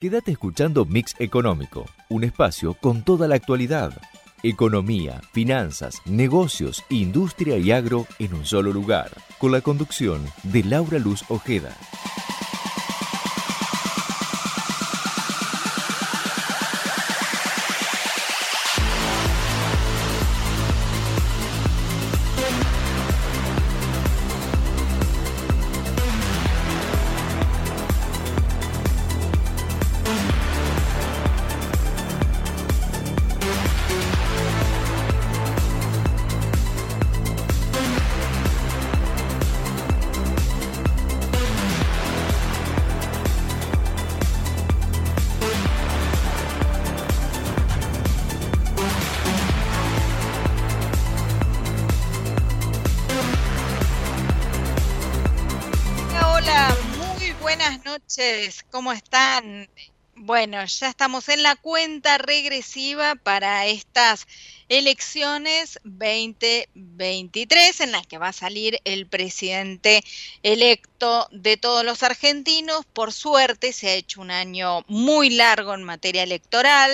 Quédate escuchando Mix Económico, un espacio con toda la actualidad. Economía, finanzas, negocios, industria y agro en un solo lugar, con la conducción de Laura Luz Ojeda. Bueno, ya estamos en la cuenta regresiva para estas elecciones 2023 en las que va a salir el presidente electo de todos los argentinos. Por suerte se ha hecho un año muy largo en materia electoral,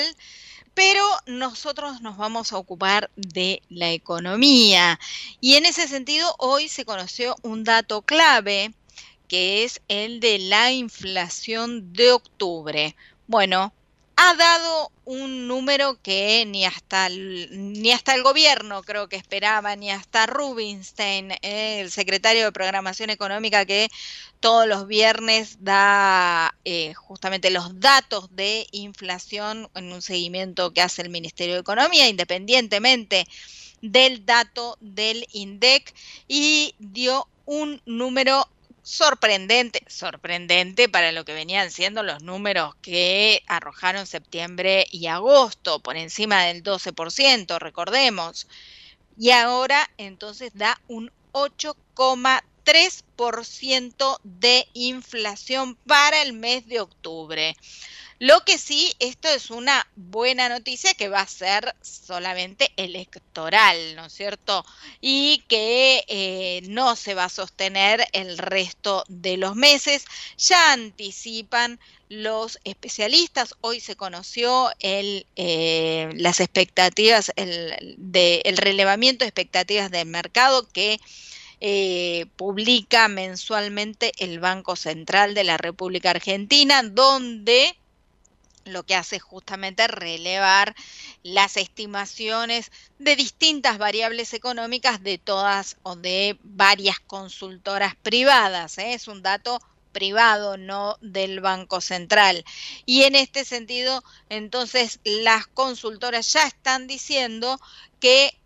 pero nosotros nos vamos a ocupar de la economía. Y en ese sentido, hoy se conoció un dato clave que es el de la inflación de octubre. Bueno, ha dado un número que ni hasta el, ni hasta el gobierno creo que esperaba, ni hasta Rubinstein, eh, el secretario de Programación Económica que todos los viernes da eh, justamente los datos de inflación en un seguimiento que hace el Ministerio de Economía, independientemente del dato del INDEC, y dio un número sorprendente, sorprendente para lo que venían siendo los números que arrojaron septiembre y agosto, por encima del 12%, recordemos. Y ahora entonces da un 8,3% de inflación para el mes de octubre. Lo que sí, esto es una buena noticia que va a ser solamente electoral, ¿no es cierto? Y que eh, no se va a sostener el resto de los meses. Ya anticipan los especialistas. Hoy se conoció el, eh, las expectativas, el, de, el relevamiento de expectativas del mercado que eh, publica mensualmente el Banco Central de la República Argentina, donde lo que hace justamente relevar las estimaciones de distintas variables económicas de todas o de varias consultoras privadas. ¿eh? Es un dato privado, no del Banco Central. Y en este sentido, entonces, las consultoras ya están diciendo que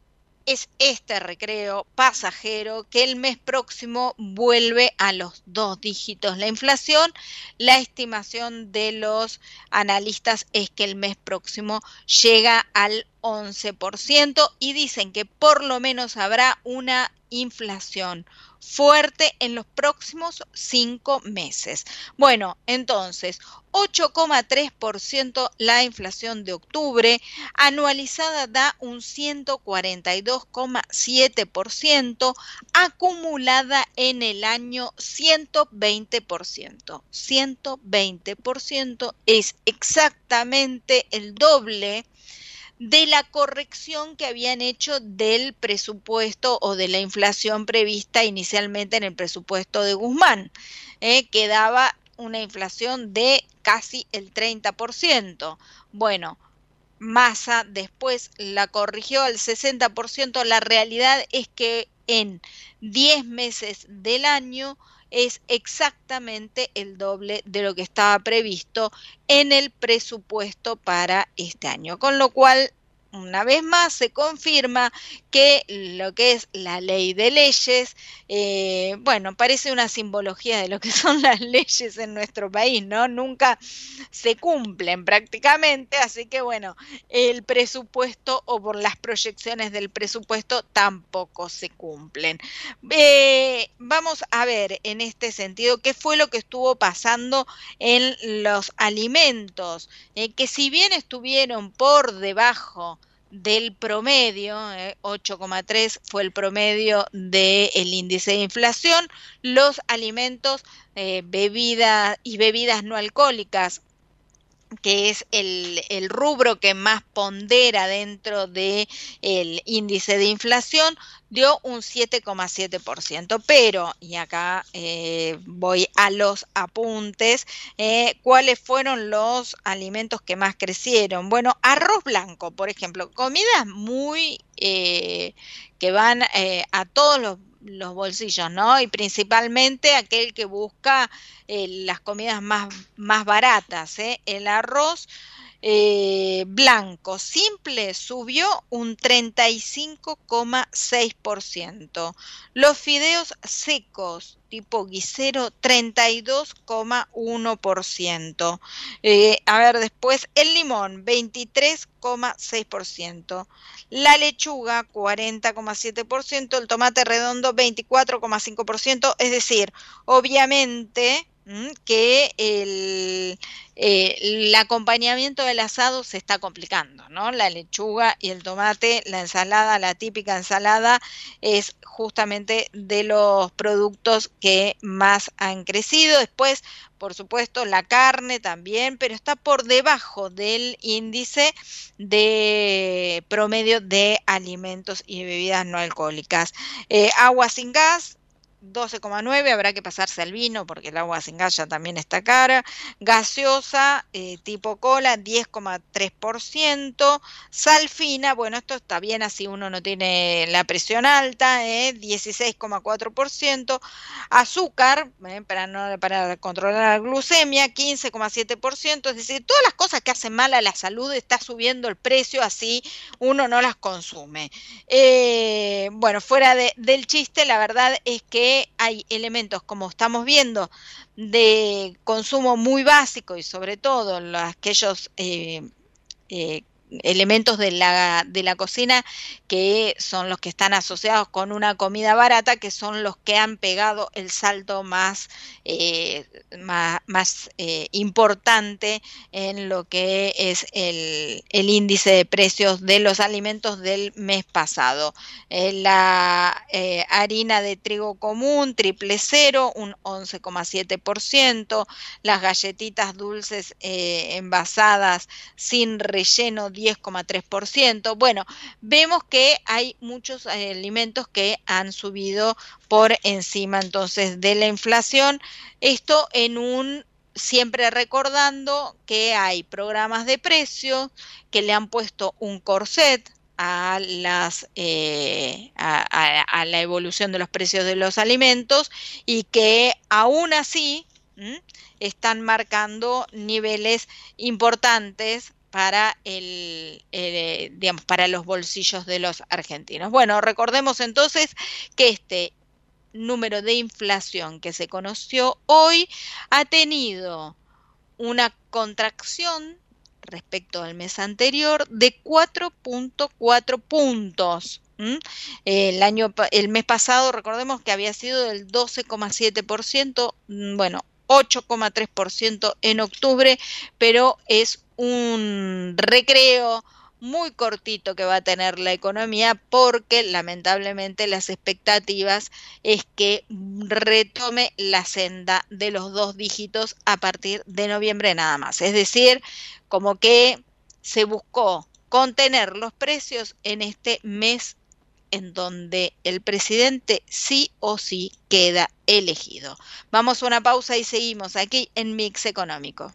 es este recreo pasajero que el mes próximo vuelve a los dos dígitos. La inflación, la estimación de los analistas es que el mes próximo llega al 11% y dicen que por lo menos habrá una inflación fuerte en los próximos cinco meses. Bueno, entonces, 8,3% la inflación de octubre, anualizada da un 142,7%, acumulada en el año 120%. 120% es exactamente el doble de la corrección que habían hecho del presupuesto o de la inflación prevista inicialmente en el presupuesto de Guzmán, eh, que daba una inflación de casi el 30%. Bueno, Massa después la corrigió al 60%. La realidad es que en 10 meses del año es exactamente el doble de lo que estaba previsto en el presupuesto para este año. Con lo cual, una vez más se confirma que lo que es la ley de leyes, eh, bueno, parece una simbología de lo que son las leyes en nuestro país, ¿no? Nunca se cumplen prácticamente, así que bueno, el presupuesto o por las proyecciones del presupuesto tampoco se cumplen. Eh, vamos a ver en este sentido qué fue lo que estuvo pasando en los alimentos, eh, que si bien estuvieron por debajo del promedio, 8,3 eh, fue el promedio del índice de inflación, los alimentos, eh, bebidas y bebidas no alcohólicas que es el, rubro que más pondera dentro del el índice de inflación, dio un 7,7%. Pero, y acá eh, voy a los apuntes, eh, ¿cuáles fueron los alimentos que más crecieron? Bueno, arroz blanco, por ejemplo, comidas muy eh, que van a todos los los bolsillos, ¿no? Y principalmente aquel que busca eh, las comidas más, más baratas, ¿eh? El arroz eh, blanco simple subió un 35,6%. Los fideos secos tipo guisero 32,1%. Eh, a ver, después el limón 23,6%. La lechuga 40,7%. El tomate redondo 24,5%. Es decir, obviamente que el, eh, el, acompañamiento del asado se está complicando, ¿no? La lechuga y el tomate, la ensalada, la típica ensalada, es justamente de los productos que más han crecido. Después, por supuesto, la carne también, pero está por debajo del índice de promedio de alimentos y bebidas no alcohólicas. Eh, agua sin gas, 12,9, habrá que pasarse al vino porque el agua sin gas también está cara. Gaseosa eh, tipo cola, 10,3%. Sal fina, bueno, esto está bien así uno no tiene la presión alta, eh, 16,4%. Azúcar, eh, para, no, para controlar la glucemia, 15,7%. Es decir, todas las cosas que hacen mal a la salud está subiendo el precio, así uno no las consume. Eh, bueno, fuera de, del chiste, la verdad es que hay elementos, como estamos viendo, de consumo muy básico y sobre todo aquellos eh, eh, elementos de la, de la cocina que son los que están asociados con una comida barata, que son los que han pegado el salto más, eh, más, eh, importante en lo que es el, el, índice de precios de los alimentos del mes pasado. Eh, la harina de trigo común, triple cero, un 11,7%, las galletitas dulces envasadas sin relleno, 10,3%. Bueno, vemos que hay muchos alimentos que han subido por encima entonces de la inflación. Esto en un siempre recordando que hay programas de precios que le han puesto un corset a, las, eh, a, la evolución de los precios de los alimentos y que aún así están marcando niveles importantes para el, eh, digamos para los bolsillos de los argentinos. Bueno, recordemos entonces que este número de inflación que se conoció hoy ha tenido una contracción respecto al mes anterior de 4.4 puntos. El año el mes pasado recordemos que había sido del 12,7%, mm, bueno, 8,3% en octubre, pero es un recreo muy cortito que va a tener la economía porque lamentablemente las expectativas es que retome la senda de los dos dígitos a partir de noviembre nada más. Es decir, como que se buscó contener los precios en este mes en donde el presidente sí o sí queda elegido. Vamos a una pausa y seguimos aquí en Mix Económico.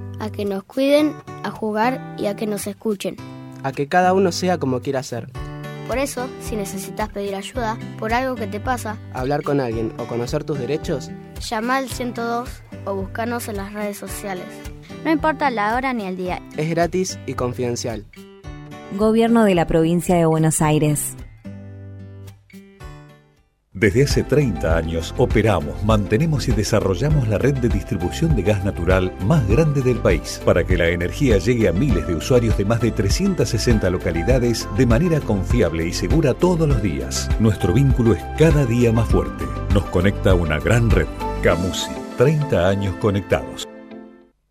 a que nos cuiden, a jugar y a que nos escuchen. A que cada uno sea como quiera ser. Por eso, si necesitas pedir ayuda por algo que te pasa, hablar con alguien o conocer tus derechos, llama al 102 o búscanos en las redes sociales. No importa la hora ni el día. Es gratis y confidencial. Gobierno de la provincia de Buenos Aires. Desde hace 30 años operamos, mantenemos y desarrollamos la red de distribución de gas natural más grande del país para que la energía llegue a miles de usuarios de más de 360 localidades de manera confiable y segura todos los días. Nuestro vínculo es cada día más fuerte. Nos conecta una gran red. Camusi, 30 años conectados.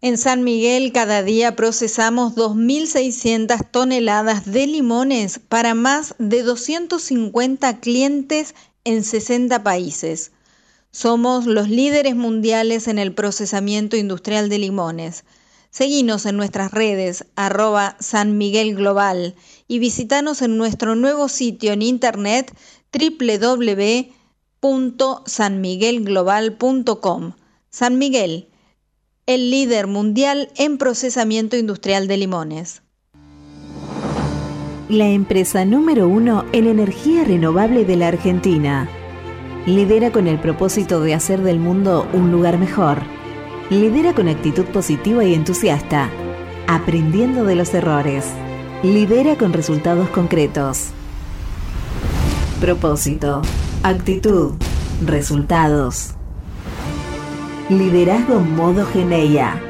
En San Miguel cada día procesamos 2.600 toneladas de limones para más de 250 clientes en 60 países. Somos los líderes mundiales en el procesamiento industrial de limones. Seguinos en nuestras redes arroba San Miguel Global y visitanos en nuestro nuevo sitio en internet www.sanmiguelglobal.com. San Miguel, el líder mundial en procesamiento industrial de limones la empresa número uno en energía renovable de la Argentina. Lidera con el propósito de hacer del mundo un lugar mejor. Lidera con actitud positiva y entusiasta, aprendiendo de los errores. Lidera con resultados concretos. Propósito, actitud, resultados. Liderazgo modo Geneia.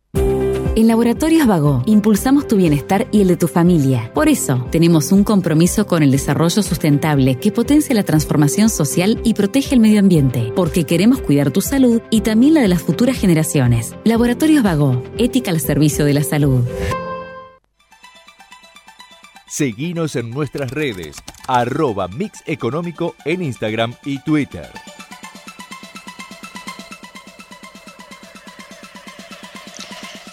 En Laboratorios Vago impulsamos tu bienestar y el de tu familia. Por eso, tenemos un compromiso con el desarrollo sustentable que potencia la transformación social y protege el medio ambiente, porque queremos cuidar tu salud y también la de las futuras generaciones. Laboratorios Vago, ética al servicio de la salud. Seguinos en nuestras redes, arroba Mix Económico en Instagram y Twitter.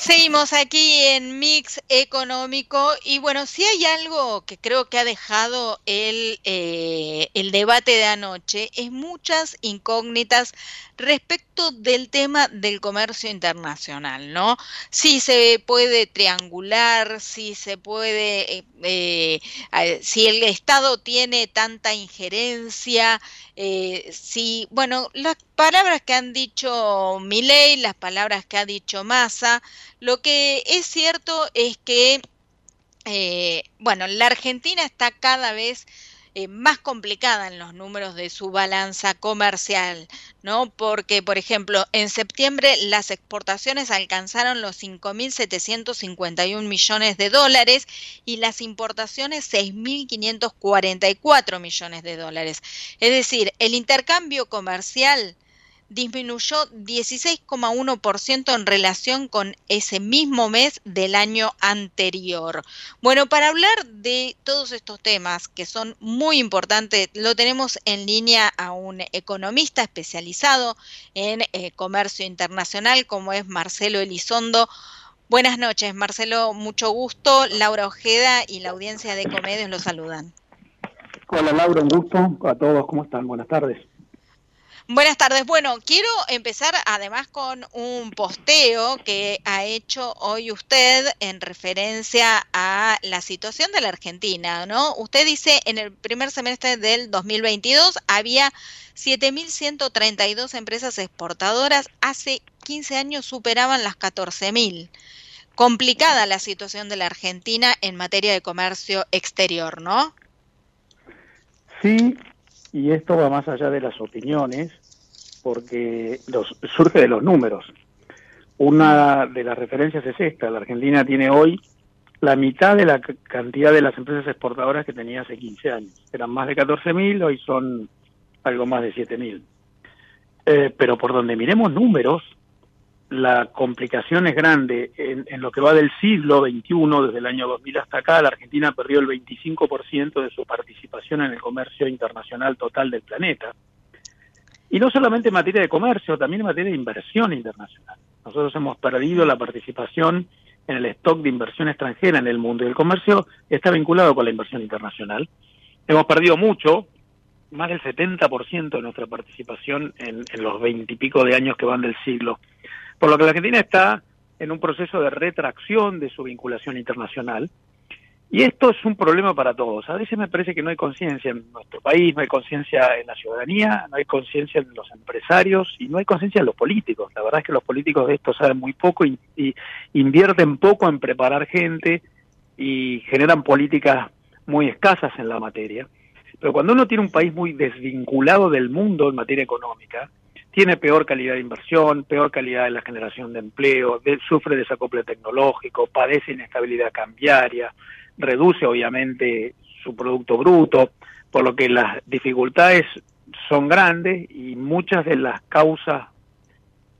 Seguimos aquí en Mix Económico y bueno, si hay algo que creo que ha dejado el, eh, el debate de anoche es muchas incógnitas respecto del tema del comercio internacional, ¿no? Si se puede triangular, si se puede, eh, eh, si el Estado tiene tanta injerencia, eh, si, bueno, las palabras que han dicho Milei, las palabras que ha dicho Massa, lo que es cierto es que, bueno, la Argentina está cada vez eh, más complicada en los números de su balanza comercial, ¿no? Porque, por ejemplo, en septiembre las exportaciones alcanzaron los 5.751 millones de dólares y las importaciones 6.544 millones de dólares. Es decir, el intercambio comercial disminuyó 16,1% en relación con ese mismo mes del año anterior. Bueno, para hablar de todos estos temas que son muy importantes, lo tenemos en línea a un economista especializado en eh, comercio internacional como es Marcelo Elizondo. Buenas noches, Marcelo, mucho gusto. Laura Ojeda y la audiencia de Comedios lo saludan. Hola Laura, un gusto a todos, ¿cómo están? Buenas tardes. Buenas tardes. Bueno, quiero empezar además con un posteo que ha hecho hoy usted en referencia a la situación de la Argentina, ¿no? Usted dice en el primer semestre del 2022 había 7.132 empresas exportadoras, hace 15 años superaban las 14.000. Complicada la situación de la Argentina en materia de comercio exterior, ¿no? Sí, y esto va más allá de las opiniones, porque los, surge de los números. Una de las referencias es esta, la Argentina tiene hoy la mitad de la cantidad de las empresas exportadoras que tenía hace 15 años. Eran más de 14.000, hoy son algo más de 7.000. Eh, pero por donde miremos números, la complicación es grande. En, en, lo que va del siglo XXI, desde el año 2000 hasta acá, la Argentina perdió el 25% de su participación en el comercio internacional total del planeta. Y no solamente en materia de comercio, también en materia de inversión internacional. Nosotros hemos perdido la participación en el stock de inversión extranjera en el mundo y el comercio está vinculado con la inversión internacional. Hemos perdido mucho, más del 70% de nuestra participación en, en los veintipico de años que van del siglo. Por lo que la Argentina está en un proceso de retracción de su vinculación internacional y esto es un problema para todos. A veces me parece que no hay conciencia en nuestro país, no hay conciencia en la ciudadanía, no hay conciencia en los empresarios y no hay conciencia en los políticos. La verdad es que los políticos de esto saben muy poco y, invierten poco en preparar gente y generan políticas muy escasas en la materia. Pero cuando uno tiene un país muy desvinculado del mundo en materia económica, tiene peor calidad de inversión, peor calidad de la generación de empleo, de, sufre desacople tecnológico, padece inestabilidad cambiaria, reduce obviamente su producto bruto, por lo que las dificultades son grandes y muchas de las causas,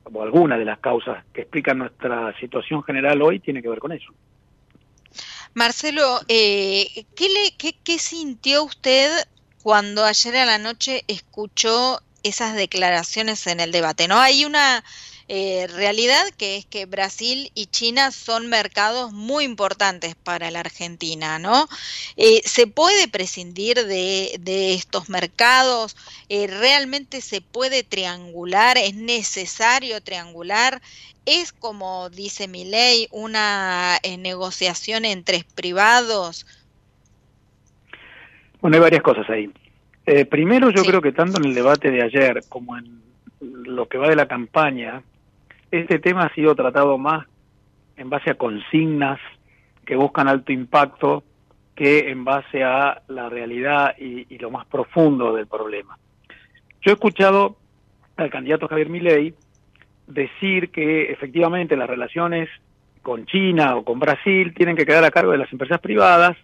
o algunas de las causas que explican nuestra situación general hoy, tiene que ver con eso. Marcelo, eh, ¿qué, le, qué, ¿qué sintió usted cuando ayer a la noche escuchó esas declaraciones en el debate? ¿No? Hay una eh, realidad que es que Brasil y China son mercados muy importantes para la Argentina, ¿no? Eh, ¿Se puede prescindir de, de estos mercados? Eh, ¿Realmente se puede triangular? ¿Es necesario triangular? ¿Es, como dice mi ley, una eh, negociación entre privados? Bueno, hay varias cosas ahí. Eh, primero, yo sí. creo que tanto en el debate de ayer como en lo que va de la campaña, este tema ha sido tratado más en base a consignas que buscan alto impacto que en base a la realidad y, y lo más profundo del problema. Yo he escuchado al candidato Javier Milei decir que efectivamente las relaciones con China o con Brasil tienen que quedar a cargo de las empresas privadas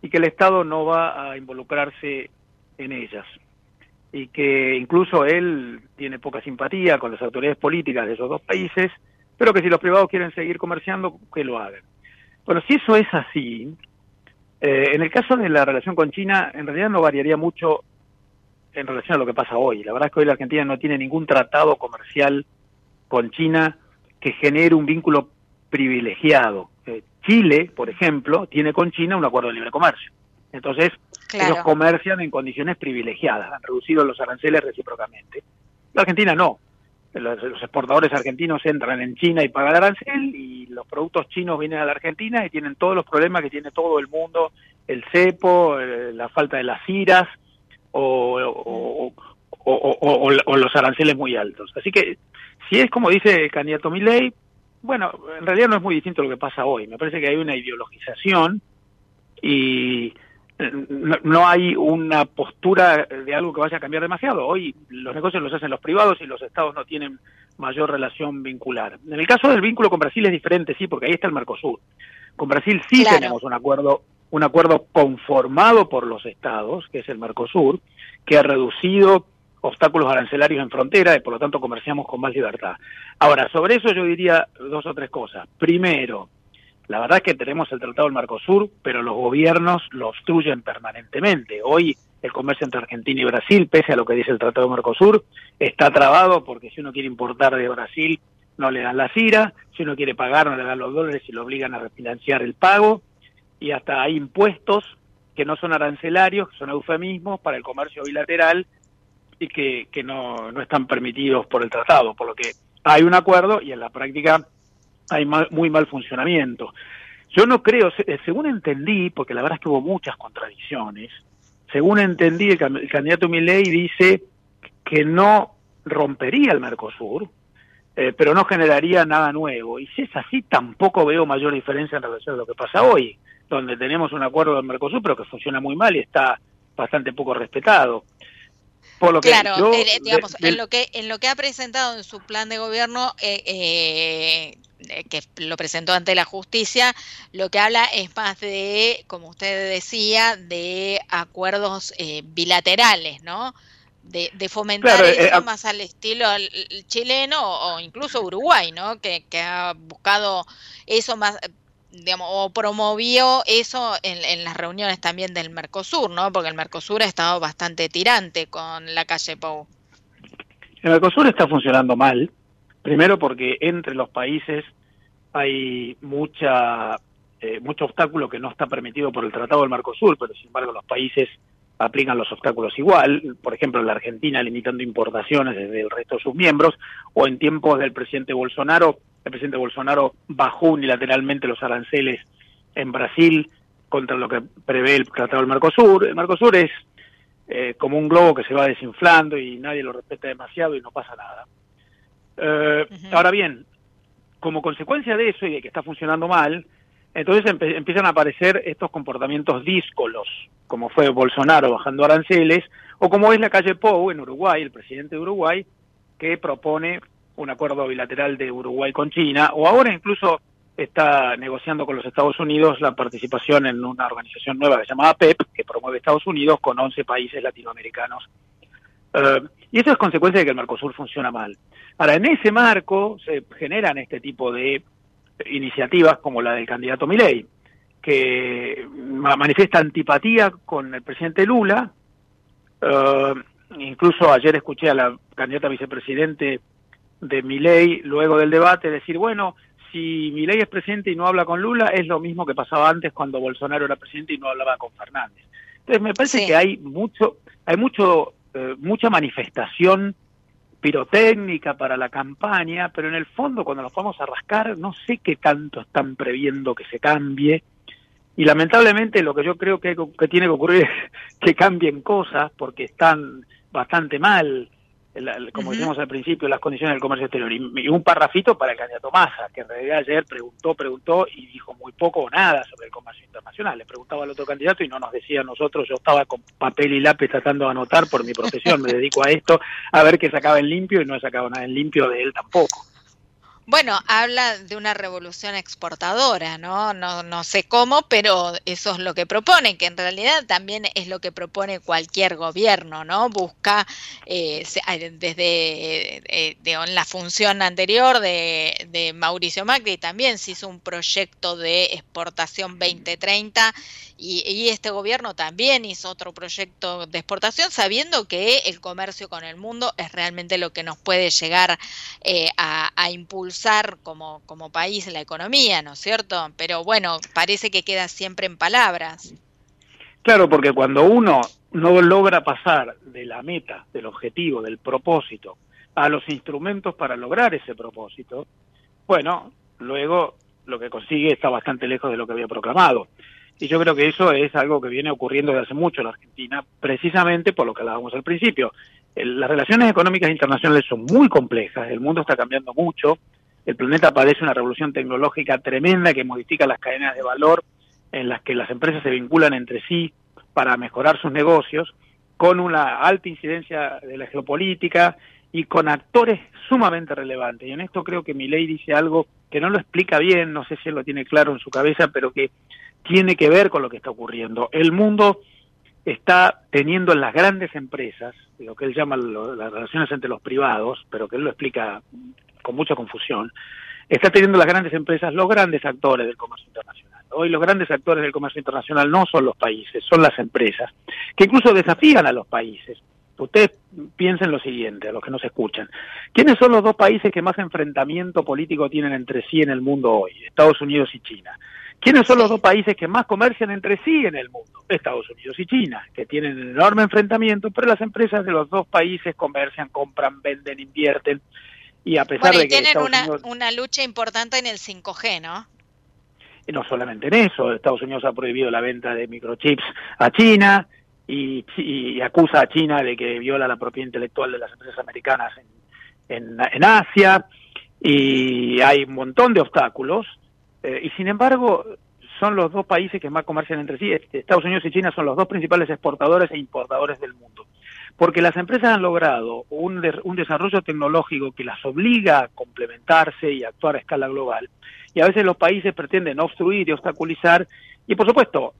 y que el Estado no va a involucrarse en ellas y que incluso él tiene poca simpatía con las autoridades políticas de esos dos países, pero que si los privados quieren seguir comerciando, que lo hagan. Bueno, si eso es así, eh, en el caso de la relación con China, en realidad no variaría mucho en relación a lo que pasa hoy. La verdad es que hoy la Argentina no tiene ningún tratado comercial con China que genere un vínculo privilegiado. Eh, Chile, por ejemplo, tiene con China un acuerdo de libre comercio. Entonces, claro. ellos comercian en condiciones privilegiadas, han reducido los aranceles recíprocamente. La Argentina no. Los, los, exportadores argentinos entran en China y pagan arancel y los productos chinos vienen a la Argentina y tienen todos los problemas que tiene todo el mundo, el cepo, la falta de las iras o, o, o, o, los aranceles muy altos. Así que si es como dice el candidato Milley, bueno, en realidad no es muy distinto a lo que pasa hoy. Me parece que hay una ideologización y no, no, hay una postura de algo que vaya a cambiar demasiado. Hoy los negocios los hacen los privados y los estados no tienen mayor relación vincular. En el caso del vínculo con Brasil es diferente, sí, porque ahí está el Mercosur. Con Brasil sí claro. tenemos un acuerdo, un acuerdo conformado por los estados, que es el Mercosur, que ha reducido obstáculos arancelarios en frontera y por lo tanto comerciamos con más libertad. Ahora, sobre eso yo diría dos o tres cosas. Primero, la verdad es que tenemos el Tratado del Mercosur, pero los gobiernos lo obstruyen permanentemente. Hoy el comercio entre Argentina y Brasil, pese a lo que dice el Tratado del Mercosur, está trabado porque si uno quiere importar de Brasil no le dan la CIRA, si uno quiere pagar no le dan los dólares y lo obligan a refinanciar el pago, y hasta hay impuestos que no son arancelarios, que son eufemismos para el comercio bilateral y que, que no, no están permitidos por el tratado, por lo que hay un acuerdo y en la práctica hay mal, muy mal funcionamiento. Yo no creo, según entendí, porque la verdad es que hubo muchas contradicciones, según entendí, el, el candidato Milei dice que no rompería el Mercosur, eh, pero no generaría nada nuevo. Y si es así, tampoco veo mayor diferencia en relación a lo que pasa hoy, donde tenemos un acuerdo del Mercosur, pero que funciona muy mal y está bastante poco respetado. Por lo que claro, yo, eh, digamos, de, de, en lo que en lo que ha presentado en su plan de gobierno, eh, eh, eh, que lo presentó ante la justicia, lo que habla es más de, como usted decía, de acuerdos eh, bilaterales, ¿no? De, fomentar eso más al estilo chileno o, incluso Uruguay, ¿no? Que, que ha buscado eso más digamos, o promovió eso en, en, las reuniones también del Mercosur, ¿no? Porque el Mercosur ha estado bastante tirante con la calle Pou. El Mercosur está funcionando mal, primero porque entre los países hay mucha eh, mucho obstáculo que no está permitido por el Tratado del Mercosur, pero sin embargo los países aplican los obstáculos igual, por ejemplo la Argentina limitando importaciones desde el resto de sus miembros, o en tiempos del presidente Bolsonaro el presidente Bolsonaro bajó unilateralmente los aranceles en Brasil contra lo que prevé el Tratado del Mercosur. El Mercosur es eh, como un globo que se va desinflando y nadie lo respeta demasiado y no pasa nada. Eh, ahora bien, como consecuencia de eso y de que está funcionando mal, entonces empiezan a aparecer estos comportamientos díscolos, como fue Bolsonaro bajando aranceles, o como es la calle Pou en Uruguay, el presidente de Uruguay, que propone un acuerdo bilateral de Uruguay con China, o ahora incluso está negociando con los Estados Unidos la participación en una organización nueva que se llama APEP, que promueve Estados Unidos con 11 países latinoamericanos. Eh, y eso es consecuencia de que el Mercosur funciona mal. Ahora, en ese marco se generan este tipo de iniciativas como la del candidato Milei, que manifiesta antipatía con el presidente Lula. Eh, incluso ayer escuché a la candidata vicepresidente de Milei luego del debate decir, bueno, si Milei es presidente y no habla con Lula, es lo mismo que pasaba antes cuando Bolsonaro era presidente y no hablaba con Fernández. Entonces me parece que hay mucho, hay mucho, eh, mucha manifestación pirotécnica para la campaña, pero en el fondo cuando nos vamos a rascar no sé qué tanto están previendo que se cambie. Y lamentablemente lo que yo creo que, que tiene que ocurrir es que cambien cosas porque están bastante mal como decíamos al principio, las condiciones del comercio exterior. Y, un parrafito para el candidato Massa, que en realidad ayer preguntó, preguntó y dijo muy poco o nada sobre el comercio internacional. Le preguntaba al otro candidato y no nos decía a nosotros, yo estaba con papel y lápiz tratando de anotar por mi profesión, me dedico a esto, a ver qué sacaba en limpio y no he sacado nada en limpio de él tampoco. Bueno, habla de una revolución exportadora, ¿no? ¿no? No sé cómo, pero eso es lo que propone, que en realidad también es lo que propone cualquier gobierno, ¿no? Busca, eh, desde eh, la función anterior de, de, Mauricio Macri, también se hizo un proyecto de exportación 2030 y, y este gobierno también hizo otro proyecto de exportación, sabiendo que el comercio con el mundo es realmente lo que nos puede llegar eh, a impulsar como, como país la economía, ¿no es cierto? Pero bueno, parece que queda siempre en palabras. Claro, porque cuando uno no logra pasar de la meta, del objetivo, del propósito, a los instrumentos para lograr ese propósito, bueno, luego lo que consigue está bastante lejos de lo que había proclamado. Y yo creo que eso es algo que viene ocurriendo desde hace mucho en la Argentina, precisamente por lo que hablábamos al principio. Las relaciones económicas internacionales son muy complejas, el mundo está cambiando mucho, el planeta padece una revolución tecnológica tremenda que modifica las cadenas de valor en las que las empresas se vinculan entre sí para mejorar sus negocios, con una alta incidencia de la geopolítica y con actores sumamente relevantes. Y en esto creo que mi ley dice algo que no lo explica bien, no sé si él lo tiene claro en su cabeza, pero que tiene que ver con lo que está ocurriendo. El mundo está teniendo en las grandes empresas, lo que él llama las relaciones entre los privados, pero que él lo explica con mucha confusión, está teniendo las grandes empresas, los grandes actores del comercio internacional. Hoy los grandes actores del comercio internacional no son los países, son las empresas, que incluso desafían a los países. Ustedes piensen lo siguiente, a los que nos escuchan. ¿Quiénes son los dos países que más enfrentamiento político tienen entre sí en el mundo hoy? Estados Unidos y China. ¿Quiénes son los dos países que más comercian entre sí en el mundo? Estados Unidos y China, que tienen enorme enfrentamiento, pero las empresas de los dos países comercian, compran, venden, invierten y a pesar de que tienen una, una lucha importante en el 5G, ¿no? Y no solamente en eso, Estados Unidos ha prohibido la venta de microchips a China y, acusa a China de que viola la propiedad intelectual de las empresas americanas en, en, Asia y hay un montón de obstáculos eh, y sin embargo son los dos países que más comercian entre sí. Estados Unidos y China son los dos principales exportadores e importadores del mundo. Porque las empresas han logrado un, un desarrollo tecnológico que las obliga a complementarse y actuar a escala global. Y a veces los países pretenden obstruir y obstaculizar, y por supuesto,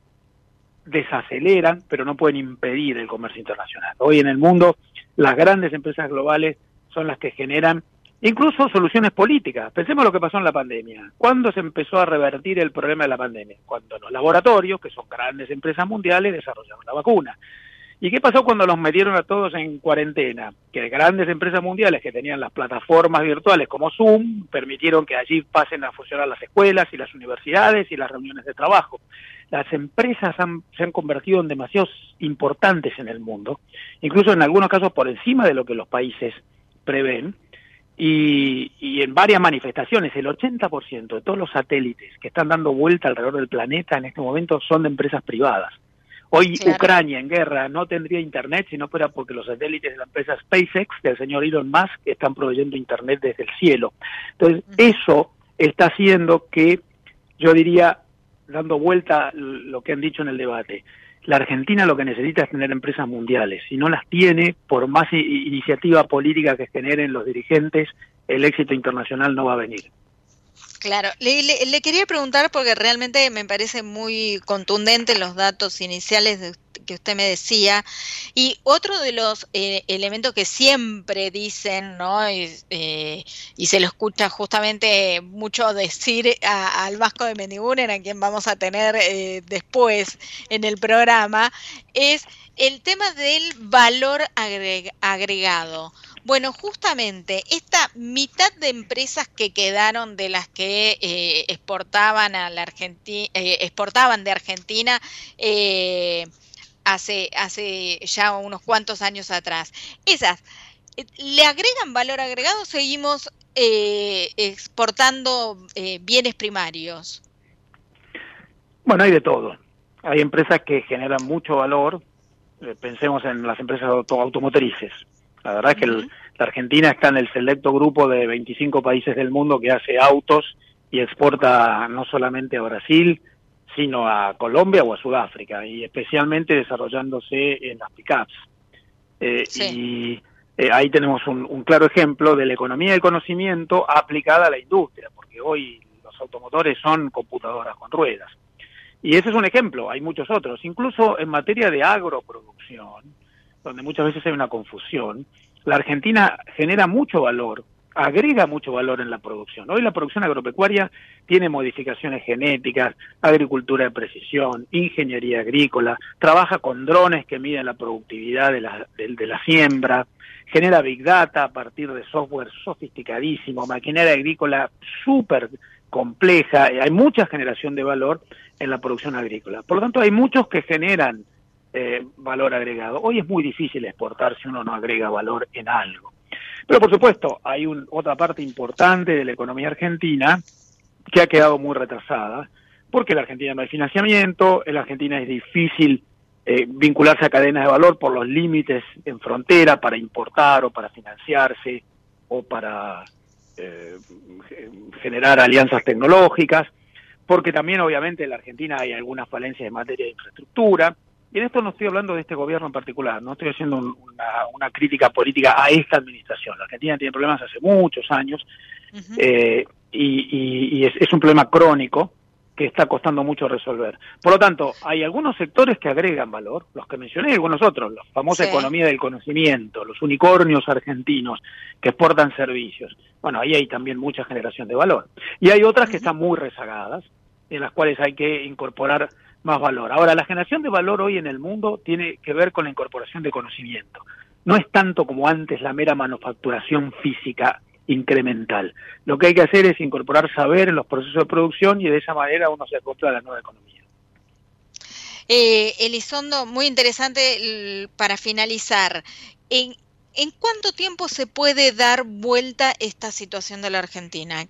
desaceleran, pero no pueden impedir el comercio internacional. Hoy en el mundo, las grandes empresas globales son las que generan incluso soluciones políticas. Pensemos lo que pasó en la pandemia. ¿Cuándo se empezó a revertir el problema de la pandemia? Cuando los laboratorios, que son grandes empresas mundiales, desarrollaron la vacuna. ¿Y qué pasó cuando los metieron a todos en cuarentena? Que grandes empresas mundiales que tenían las plataformas virtuales como Zoom permitieron que allí pasen a funcionar las escuelas y las universidades y las reuniones de trabajo. Las empresas se han convertido en demasiados importantes en el mundo, incluso en algunos casos por encima de lo que los países prevén. Y, y en varias manifestaciones, el 80% de todos los satélites que están dando vuelta alrededor del planeta en este momento son de empresas privadas. Hoy Ucrania en guerra no tendría internet si no fuera porque los satélites de la empresa SpaceX del señor Elon Musk están proveyendo internet desde el cielo. Entonces, eso está haciendo que, yo diría, dando vuelta lo que han dicho en el debate, la Argentina lo que necesita es tener empresas mundiales. Si no las tiene, por más iniciativa política que generen los dirigentes, el éxito internacional no va a venir. Claro, le, quería preguntar porque realmente me parece muy contundente los datos iniciales que usted me decía. Y otro de los eh, elementos que siempre dicen, ¿no? Y, eh, se lo escucha justamente mucho decir al Vasco de Meniguren, a quien vamos a tener eh, después en el programa, es el tema del valor agregado. Bueno, justamente esta mitad de empresas que quedaron de las que eh, exportaban a la Argentina, eh, exportaban de Argentina eh, hace hace ya unos cuantos años atrás, esas le agregan valor agregado. Seguimos exportando bienes primarios. Bueno, hay de todo. Hay empresas que generan mucho valor. Pensemos en las empresas automotrices la verdad es que la Argentina está en el selecto grupo de 25 países del mundo que hace autos y exporta no solamente a Brasil, sino a Colombia o a Sudáfrica, y especialmente desarrollándose en las pickups. Eh, Y eh, ahí tenemos un, un, claro ejemplo de la economía del conocimiento aplicada a la industria, porque hoy los automotores son computadoras con ruedas. Y ese es un ejemplo, hay muchos otros. Incluso en materia de agroproducción, donde muchas veces hay una confusión, la Argentina genera mucho valor, agrega mucho valor en la producción. Hoy la producción agropecuaria tiene modificaciones genéticas, agricultura de precisión, ingeniería agrícola, trabaja con drones que miden la productividad de la, de, la siembra, genera big data a partir de software sofisticadísimo, maquinaria agrícola súper compleja, hay mucha generación de valor en la producción agrícola. Por lo tanto, hay muchos que generan eh, valor agregado. Hoy es muy difícil exportar si uno no agrega valor en algo. Pero por supuesto, hay un, otra parte importante de la economía argentina que ha quedado muy retrasada, porque en la Argentina no hay financiamiento, en la Argentina es difícil eh, vincularse a cadenas de valor por los límites en frontera para importar o para financiarse o para eh, generar alianzas tecnológicas, porque también obviamente en la Argentina hay algunas falencias en materia de infraestructura, y en esto no estoy hablando de este gobierno en particular, no estoy haciendo una, crítica política a esta administración. La Argentina tiene problemas hace muchos años eh, y, es, un problema crónico que está costando mucho resolver. Por lo tanto, hay algunos sectores que agregan valor, los que mencioné algunos otros, la famosa economía del conocimiento, los unicornios argentinos que exportan servicios. Bueno, ahí hay también mucha generación de valor. Y hay otras que están muy rezagadas, en las cuales hay que incorporar más valor. Ahora, la generación de valor hoy en el mundo tiene que ver con la incorporación de conocimiento. No es tanto como antes la mera manufacturación física incremental. Lo que hay que hacer es incorporar saber en los procesos de producción y de esa manera uno se acopla a la nueva economía. Eh, Elizondo, muy interesante para finalizar. ¿En, ¿En cuánto tiempo se puede dar vuelta esta situación de la Argentina?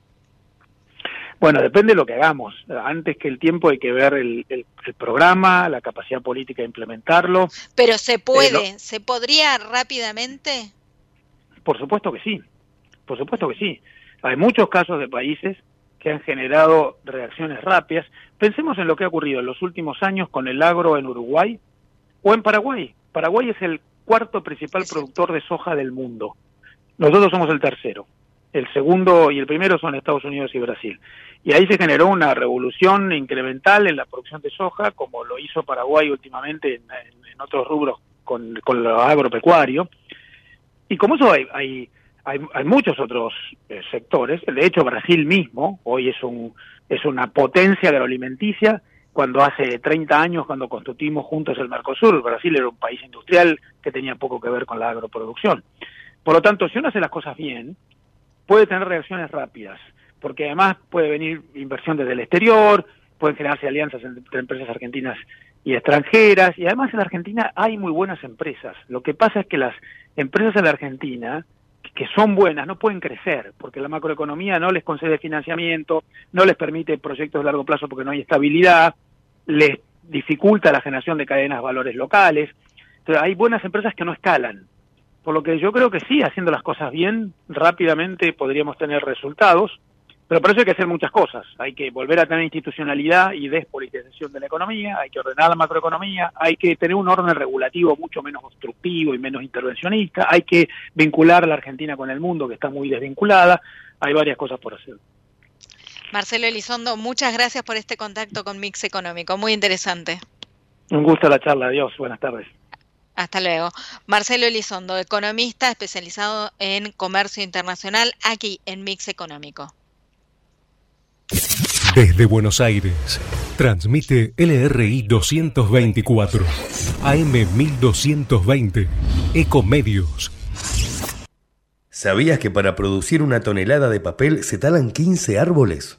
Bueno, depende de lo que hagamos. Antes que el tiempo hay que ver el, programa, la capacidad política de implementarlo. Pero se puede, ¿se podría rápidamente? Por supuesto que sí, por supuesto que sí. Hay muchos casos de países que han generado reacciones rápidas. Pensemos en lo que ha ocurrido en los últimos años con el agro en Uruguay o en Paraguay. Paraguay es el cuarto principal productor de soja del mundo. Nosotros somos el tercero. El segundo y el primero son Estados Unidos y Brasil. Y ahí se generó una revolución incremental en la producción de soja, como lo hizo Paraguay últimamente en, otros rubros con, con, lo agropecuario. Y como eso hay, hay, hay, muchos otros eh, sectores. De hecho, Brasil mismo hoy es, un, es una potencia agroalimenticia cuando hace 30 años, cuando constituimos juntos el Mercosur, Brasil era un país industrial que tenía poco que ver con la agroproducción. Por lo tanto, si uno hace las cosas bien, puede tener reacciones rápidas, porque además puede venir inversión desde el exterior, pueden generarse alianzas entre empresas argentinas y extranjeras, y además en la Argentina hay muy buenas empresas. Lo que pasa es que las empresas en la Argentina que son buenas no pueden crecer porque la macroeconomía no les concede financiamiento, no les permite proyectos de largo plazo porque no hay estabilidad, les dificulta la generación de cadenas de valores locales. Entonces, hay buenas empresas que no escalan. Por lo que yo creo que sí, haciendo las cosas bien, rápidamente podríamos tener resultados. Pero por eso hay que hacer muchas cosas. Hay que volver a tener institucionalidad y despolitización de la economía, hay que ordenar la macroeconomía, hay que tener un orden regulativo mucho menos constructivo y menos intervencionista, hay que vincular a la Argentina con el mundo, que está muy desvinculada. Hay varias cosas por hacer. Marcelo Elizondo, muchas gracias por este contacto con Mix Económico, muy interesante. Un gusto la charla, adiós, buenas tardes. Hasta luego. Marcelo Elizondo, economista especializado en comercio internacional aquí en Mix Económico. Desde Buenos Aires, transmite LRI 224, AM 1220, Ecomedios. ¿Sabías que para producir una tonelada de papel se talan 15 árboles?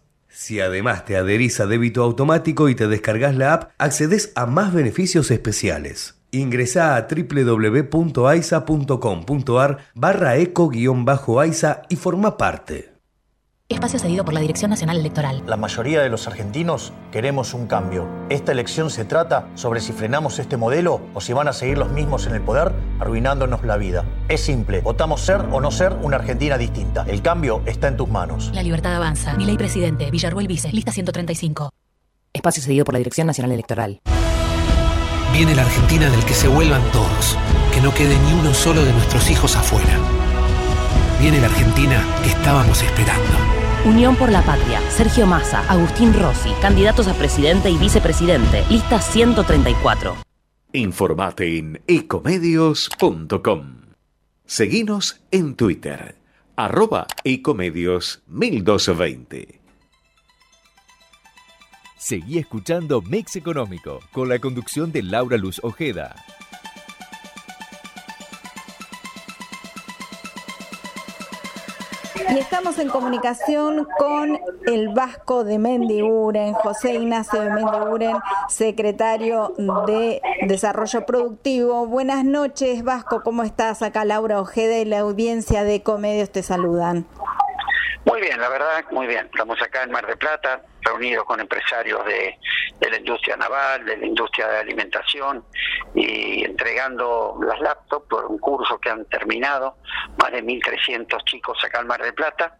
Si además te adherís a débito automático y te descargas la app, accedes a más beneficios especiales. Ingresa a www.aisa.com.ar barra eco-aisa y forma parte espacio cedido por la Dirección Nacional Electoral. La mayoría de los argentinos queremos un cambio. Esta elección se trata sobre si frenamos este modelo o si van a seguir los mismos en el poder, arruinándonos la vida. Es simple, votamos ser o no ser una Argentina distinta. El cambio está en tus manos. La libertad avanza. Mi ley presidente, Villarruel Vice, lista 135. Espacio cedido por la Dirección Nacional Electoral. Viene la Argentina del que se vuelvan todos, que no quede ni uno solo de nuestros hijos afuera. Viene la Argentina que estábamos esperando. Unión por la Patria, Sergio Massa, Agustín Rossi, candidatos a presidente y vicepresidente, lista 134. Informate en ecomedios.com. Seguinos en Twitter, arroba ecomedios 1220. Seguí escuchando Mix Económico con la conducción de Laura Luz Ojeda. Y estamos en comunicación con el Vasco de Mendiguren, José Ignacio de Mendiguren, secretario de Desarrollo Productivo. Buenas noches, Vasco, ¿cómo estás? Acá Laura Ojeda y la audiencia de Comedios te saludan. Muy bien, la verdad, muy bien. Estamos acá en Mar de Plata, reunidos con empresarios de, la industria naval, de la industria de alimentación y entregando las laptops por un curso que han terminado, más de 1.300 chicos acá en Mar de Plata.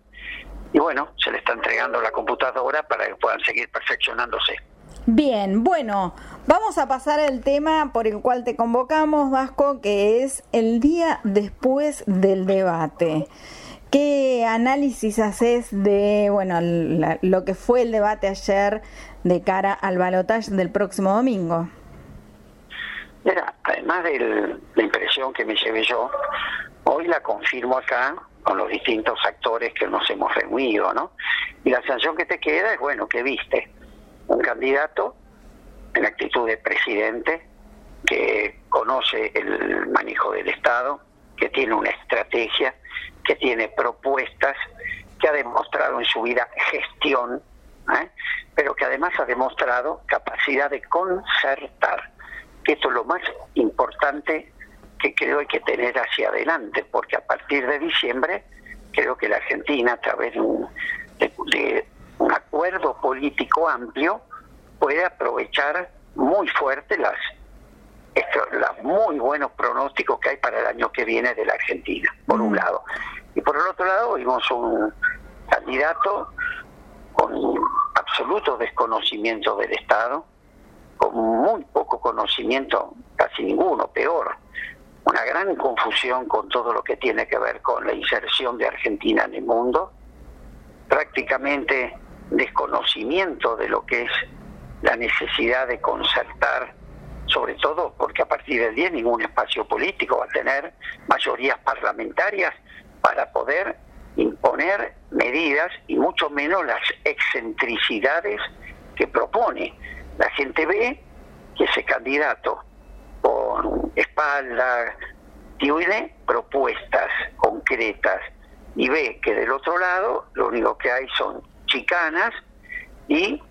Y bueno, se les está entregando la computadora para que puedan seguir perfeccionándose. Bien, bueno, vamos a pasar al tema por el cual te convocamos, Vasco, que es el día después del debate. ¿Qué análisis haces de bueno lo que fue el debate ayer de cara al balotaje del próximo domingo? Mira, además de la impresión que me llevé yo, hoy la confirmo acá con los distintos actores que nos hemos reunido, ¿no? Y la sensación que te queda es, bueno, que viste un candidato en actitud de presidente que conoce el manejo del Estado, que tiene una estrategia, que tiene propuestas, que ha demostrado en su vida gestión, ¿eh? pero que además ha demostrado capacidad de concertar, esto es lo más importante que creo hay que tener hacia adelante, porque a partir de diciembre creo que la Argentina, a través de un, de, un acuerdo político amplio, puede aprovechar muy fuerte las los muy buenos pronósticos que hay para el año que viene de la Argentina, por un lado. Y por el otro lado, vimos un candidato con absoluto desconocimiento del Estado, con muy poco conocimiento, casi ninguno, peor, una gran confusión con todo lo que tiene que ver con la inserción de Argentina en el mundo, prácticamente desconocimiento de lo que es la necesidad de concertar, sobre todo porque a partir del 10 ningún espacio político va a tener mayorías parlamentarias para poder imponer medidas y mucho menos las excentricidades que propone. La gente ve que ese candidato con espalda tiene propuestas concretas y ve que del otro lado lo único que hay son chicanas y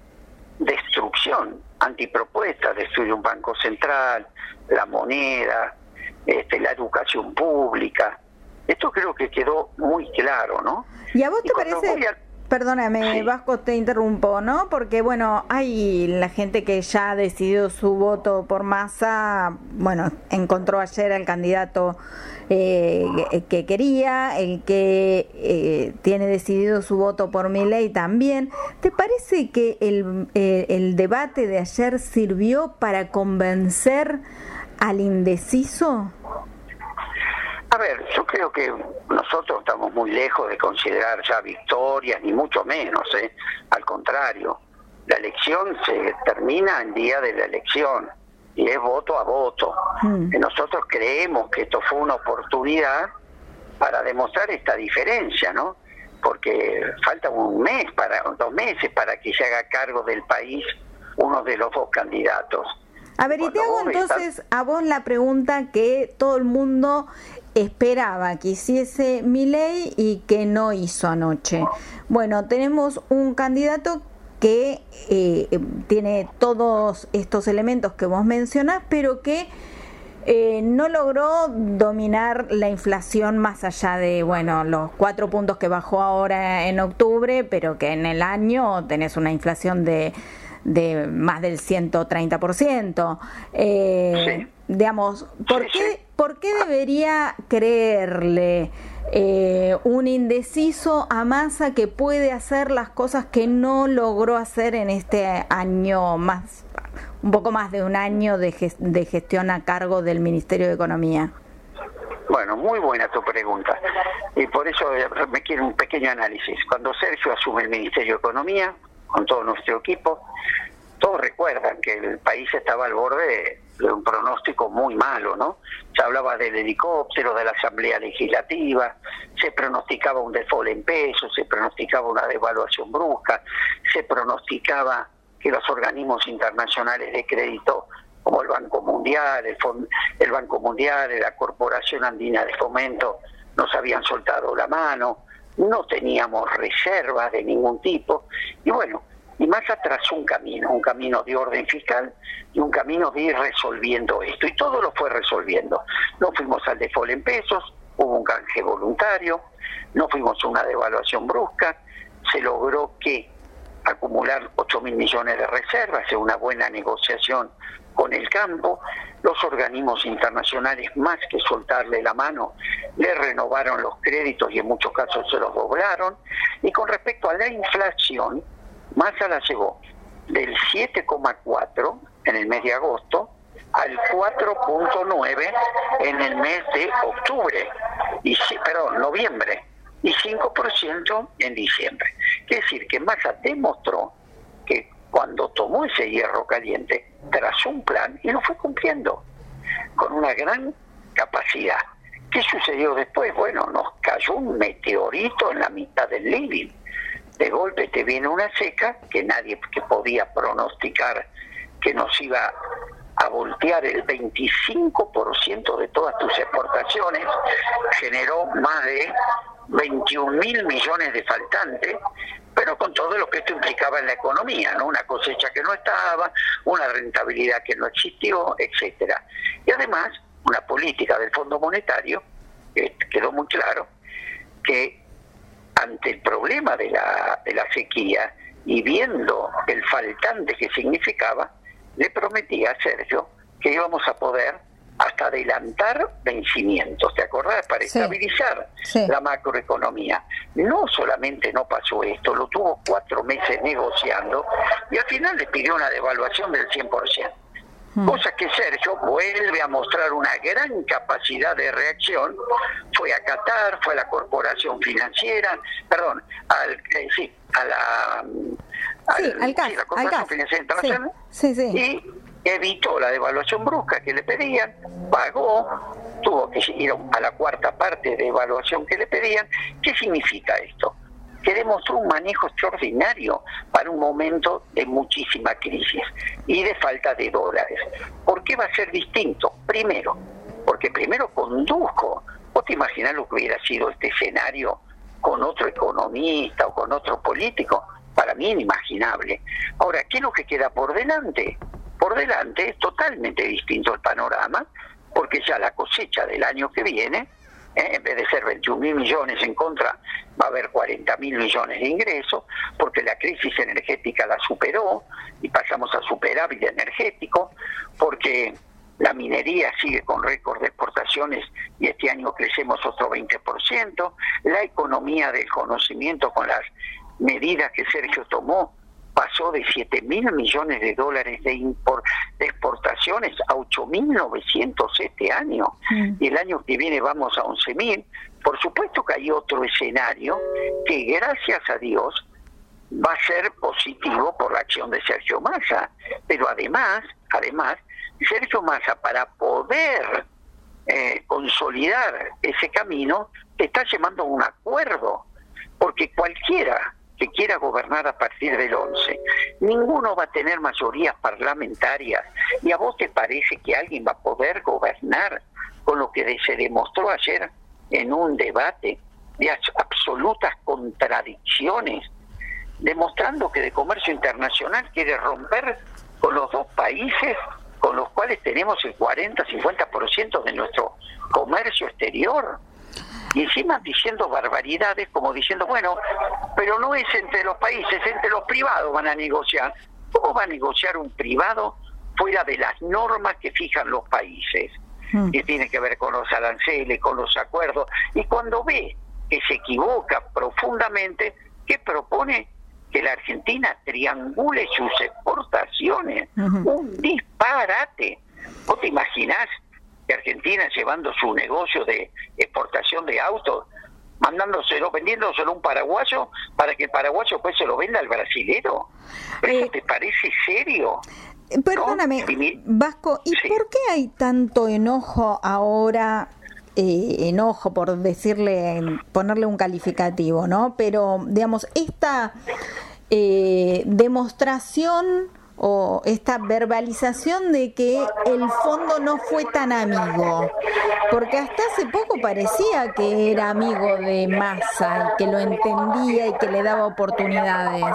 destrucción, antipropuesta, destruye un banco central, la moneda, este, la educación pública. Esto creo que quedó muy claro, ¿no? ¿Y a vos te parece... Perdóname, Vasco, te interrumpo, ¿no? Porque, bueno, hay la gente que ya ha decidido su voto por masa, bueno, encontró ayer al candidato eh, que quería, el que eh, tiene decidido su voto por mi ley también. ¿Te parece que el, eh, el debate de ayer sirvió para convencer al indeciso? A ver, yo creo que nosotros estamos muy lejos de considerar ya victorias, ni mucho menos, ¿eh? Al contrario, la elección se termina el día de la elección y es voto a voto. Mm. Nosotros creemos que esto fue una oportunidad para demostrar esta diferencia, ¿no? Porque falta un mes, para dos meses para que se haga cargo del país uno de los dos candidatos. A ver, y te hago entonces a vos la pregunta que todo el mundo esperaba que hiciese mi ley y que no hizo anoche. Bueno, tenemos un candidato que eh, tiene todos estos elementos que vos mencionás, pero que eh, no logró dominar la inflación más allá de, bueno, los cuatro puntos que bajó ahora en octubre, pero que en el año tenés una inflación de, de más del 130%. Eh, Digamos, ¿por qué, ¿por qué debería creerle eh, un indeciso a Massa que puede hacer las cosas que no logró hacer en este año más, un poco más de un año de, gestión a cargo del Ministerio de Economía? Bueno, muy buena tu pregunta. Y por eso me quiero un pequeño análisis. Cuando Sergio asume el Ministerio de Economía, con todo nuestro equipo, todos recuerdan que el país estaba al borde de un pronóstico muy malo, ¿no? Se hablaba del helicóptero, de la Asamblea Legislativa, se pronosticaba un default en pesos, se pronosticaba una devaluación brusca, se pronosticaba que los organismos internacionales de crédito como el Banco Mundial, el, el Banco Mundial, la Corporación Andina de Fomento nos habían soltado la mano, no teníamos reservas de ningún tipo y bueno, y más atrás un camino, un camino de orden fiscal y un camino de ir resolviendo esto. Y todo lo fue resolviendo. No fuimos al default en pesos, hubo un canje voluntario, no fuimos a una devaluación brusca, se logró que acumular 8 mil millones de reservas, es una buena negociación con el campo, los organismos internacionales más que soltarle la mano, le renovaron los créditos y en muchos casos se los doblaron, y con respecto a la inflación, Massa la llegó del 7,4 en el mes de agosto al 4.9 en el mes de octubre, y, perdón, noviembre, y 5% en diciembre. Quiere decir que Massa demostró que cuando tomó ese hierro caliente, trazó un plan y lo fue cumpliendo con una gran capacidad. ¿Qué sucedió después? Bueno, nos cayó un meteorito en la mitad del living de golpe te viene una seca que nadie que podía pronosticar que nos iba a voltear el 25% de todas tus exportaciones, generó más de 21 mil millones de faltantes, pero con todo lo que esto implicaba en la economía, ¿no? Una cosecha que no estaba, una rentabilidad que no existió, etcétera. Y además, una política del Fondo Monetario, que quedó muy claro, que ante el problema de la, de la sequía y viendo el faltante que significaba, le prometía a Sergio que íbamos a poder hasta adelantar vencimientos, ¿te acordás? Para estabilizar la macroeconomía. No solamente no pasó esto, lo tuvo cuatro meses negociando y al final le pidió una devaluación del 100%. Cosa que Sergio vuelve a mostrar una gran capacidad de reacción. Fue a Qatar, fue a la corporación financiera, perdón, al, eh, sí, a la, sí, al CAS, la corporación financiera internacional y evitó la devaluación brusca que le pedían, pagó, tuvo que ir a la cuarta parte de evaluación que le pedían. ¿Qué significa esto? Que demostró un manejo extraordinario para un momento de muchísima crisis y de falta de dólares. ¿Por qué va a ser distinto? Primero, porque primero condujo. ¿Vos te imaginás lo que hubiera sido este escenario con otro economista o con otro político? Para mí inimaginable. Ahora, ¿qué es lo que queda por delante? por delante es totalmente distinto el panorama, porque ya la cosecha del año que viene, eh, en vez de ser 21 mil millones en contra, va a haber 40 mil millones de ingresos, porque la crisis energética la superó y pasamos a superávit energético, porque la minería sigue con récord de exportaciones y este año crecemos otro 20%, la economía del conocimiento con las medidas que Sergio tomó pasó de 7 mil millones de dólares de, import, de exportaciones a 8.900 este año mm. y el año que viene vamos a 11 mil. Por supuesto que hay otro escenario que gracias a Dios va a ser positivo por la acción de Sergio Massa, pero además, además, Sergio Massa para poder eh, consolidar ese camino está llevando a un acuerdo, porque cualquiera que quiera gobernar a partir del 11. Ninguno va a tener mayorías parlamentarias. ¿Y a vos te parece que alguien va a poder gobernar con lo que se demostró ayer en un debate de absolutas contradicciones, demostrando que de comercio internacional quiere romper con los dos países con los cuales tenemos el 40-50% de nuestro comercio exterior? Y encima diciendo barbaridades como diciendo, bueno, pero no es entre los países, entre los privados van a negociar. ¿Cómo va a negociar un privado fuera de las normas que fijan los países? Hmm. Que tiene que ver con los aranceles, con los acuerdos. Y cuando ve que se equivoca profundamente, ¿qué propone? Que la Argentina triangule sus exportaciones. Un disparate. ¿Vos te imaginás Argentina llevando su negocio de exportación de autos, mandándoselo, vendiéndoselo a un paraguayo para que el paraguayo pues se lo venda al brasilero. ¿Eso eh, te parece serio? Perdóname, Vasco, ¿y por qué hay tanto enojo ahora? Eh, enojo por decirle, ponerle un calificativo, ¿no? Pero, digamos, esta eh, demostración o esta verbalización de que el fondo no fue tan amigo, porque hasta hace poco parecía que era amigo de Massa y que lo entendía y que le daba oportunidades.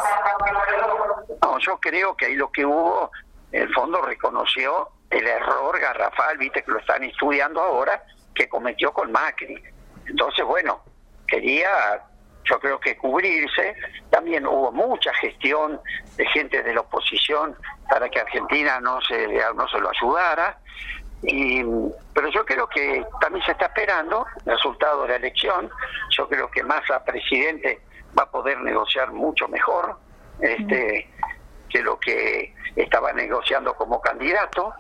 No, yo creo que ahí lo que hubo, el fondo reconoció el error garrafal, viste que lo están estudiando ahora, que cometió con Macri. Entonces, bueno, quería yo creo que cubrirse. También hubo mucha gestión de gente de la oposición para que Argentina no se, no se lo ayudara. Y, pero yo creo que también se está esperando el resultado de la elección. Yo creo que Massa, presidente, va a poder negociar mucho mejor este, que lo que estaba negociando como candidato.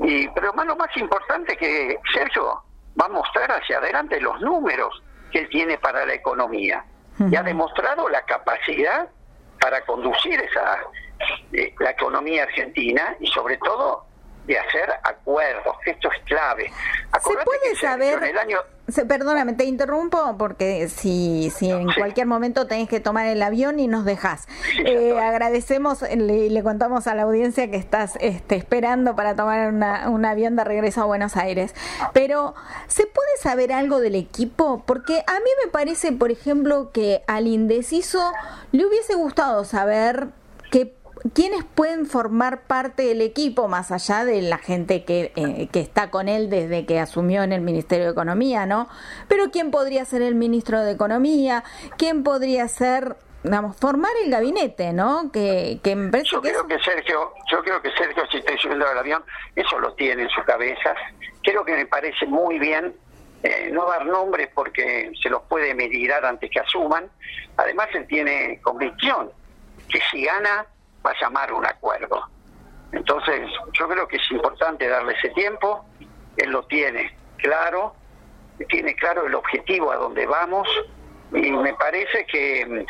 Y, pero más lo más importante que Sergio va a mostrar hacia adelante los números que él tiene para la economía. Y ha demostrado la capacidad para conducir esa eh, la economía argentina y sobre todo de hacer acuerdos, esto es clave. ¿Se puede saber, el año... perdóname, te interrumpo porque si, si en cualquier momento tenés que tomar el avión y nos dejás. eh, agradecemos, le, le, contamos a la audiencia que estás este, esperando para tomar una, un avión de regreso a Buenos Aires. Pero, ¿se puede saber algo del equipo? Porque a mí me parece, por ejemplo, que al indeciso le hubiese gustado saber qué ¿quiénes pueden formar parte del equipo más allá de la gente que, eh, que está con él desde que asumió en el Ministerio de Economía, ¿no? Pero ¿quién podría ser el ministro de Economía? ¿Quién podría ser Vamos, formar el gabinete, ¿no? Que, que me yo creo que Sergio, yo creo que Sergio, si estoy subiendo del avión, eso lo tiene en su cabeza. Creo que me parece muy bien eh, no dar nombres porque se los puede medirar antes que asuman. Además, él tiene convicción que si gana va a llamar un acuerdo. Entonces, yo creo que es importante darle ese tiempo. Él lo tiene claro, tiene claro el objetivo a donde vamos y me parece que,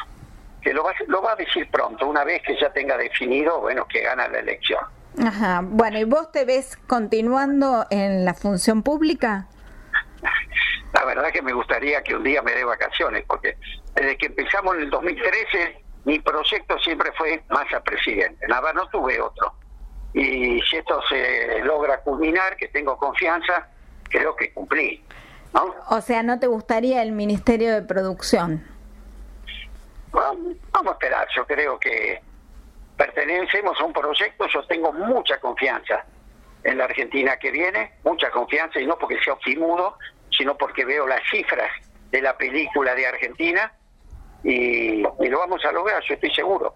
que lo, va, lo va a decir pronto, una vez que ya tenga definido, bueno, que gana la elección. Ajá, bueno, ¿y vos te ves continuando en la función pública? La verdad que me gustaría que un día me dé vacaciones, porque desde que empezamos en el 2013, mi proyecto siempre fue más a presidente, nada, no tuve otro. Y si esto se logra culminar, que tengo confianza, creo que cumplí. ¿no? O sea, ¿no te gustaría el Ministerio de Producción? vamos a esperar, yo creo que pertenecemos a un proyecto, yo tengo mucha confianza en la Argentina que viene, mucha confianza, y no porque sea optimudo, sino porque veo las cifras de la película de Argentina y, lo vamos a lograr, yo estoy seguro.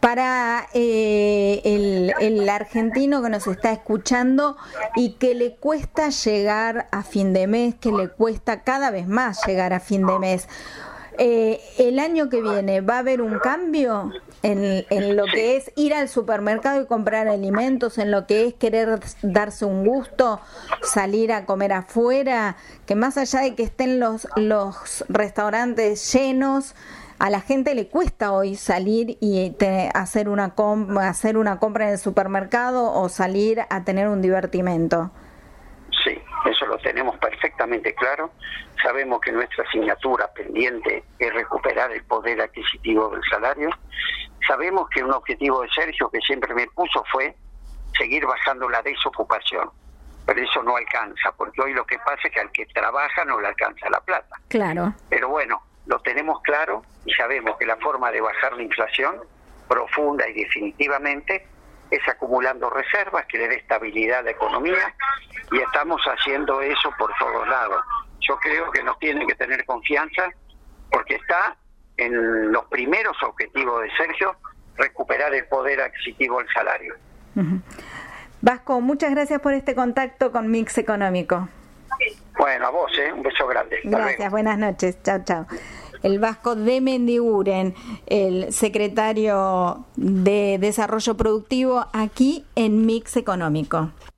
Para eh, el, el, argentino que nos está escuchando y que le cuesta llegar a fin de mes, que le cuesta cada vez más llegar a fin de mes, eh, el año que viene va a haber un cambio en, en lo que es ir al supermercado y comprar alimentos, en lo que es querer darse un gusto, salir a comer afuera, que más allá de que estén los, los restaurantes llenos, a la gente le cuesta hoy salir y hacer, una hacer una compra en el supermercado o salir a tener un divertimento. Sí, eso lo tenemos perfectamente claro. Sabemos que nuestra asignatura pendiente es recuperar el poder adquisitivo del salario. Sabemos que un objetivo de Sergio que siempre me puso fue seguir bajando la desocupación. Pero eso no alcanza, porque hoy lo que pasa es que al que trabaja no le alcanza la plata. Claro. Pero bueno, lo tenemos claro y sabemos que la forma de bajar la inflación profunda y definitivamente es acumulando reservas que le dé estabilidad a la economía y estamos haciendo eso por todos lados. Yo creo que nos tienen que tener confianza porque está en los primeros objetivos de Sergio recuperar el poder adquisitivo del salario. Vasco, muchas gracias por este contacto con Mix Económico. Bueno, a vos, ¿eh? un beso grande. gracias, buenas noches. Chao, chao el Vasco de Mendiguren, el secretario de Desarrollo Productivo aquí en Mix Económico.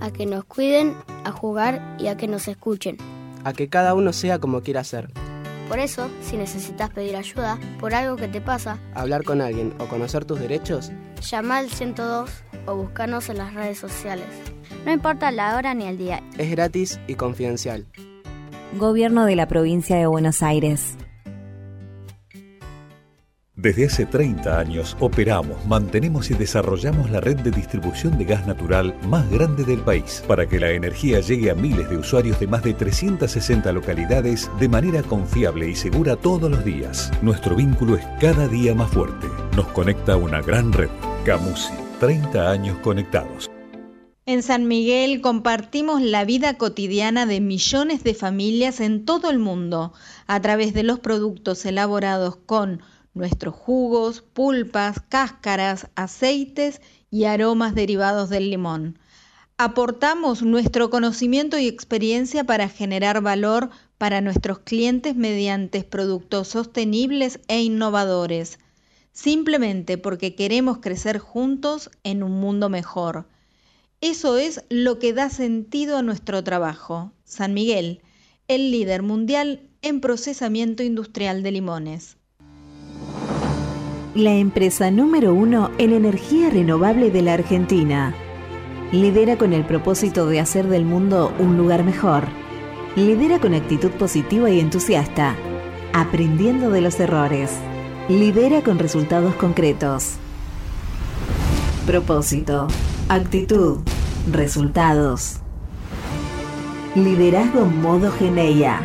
A que nos cuiden, a jugar y a que nos escuchen. A que cada uno sea como quiera ser. Por eso, si necesitas pedir ayuda por algo que te pasa, hablar con alguien o conocer tus derechos, llama al 102 o búscanos en las redes sociales. No importa la hora ni el día. Es gratis y confidencial. Gobierno de la Provincia de Buenos Aires. Desde hace 30 años operamos, mantenemos y desarrollamos la red de distribución de gas natural más grande del país para que la energía llegue a miles de usuarios de más de 360 localidades de manera confiable y segura todos los días. Nuestro vínculo es cada día más fuerte. Nos conecta una gran red. Camusi, 30 años conectados. En San Miguel compartimos la vida cotidiana de millones de familias en todo el mundo a través de los productos elaborados con nuestros jugos, pulpas, cáscaras, aceites y aromas derivados del limón. Aportamos nuestro conocimiento y experiencia para generar valor para nuestros clientes mediante productos sostenibles e innovadores, simplemente porque queremos crecer juntos en un mundo mejor. Eso es lo que da sentido a nuestro trabajo. San Miguel, el líder mundial en procesamiento industrial de limones. La empresa número uno en energía renovable de la Argentina. Lidera con el propósito de hacer del mundo un lugar mejor. Lidera con actitud positiva y entusiasta, aprendiendo de los errores. Lidera con resultados concretos. Propósito, actitud, resultados. Liderazgo modo Geneia.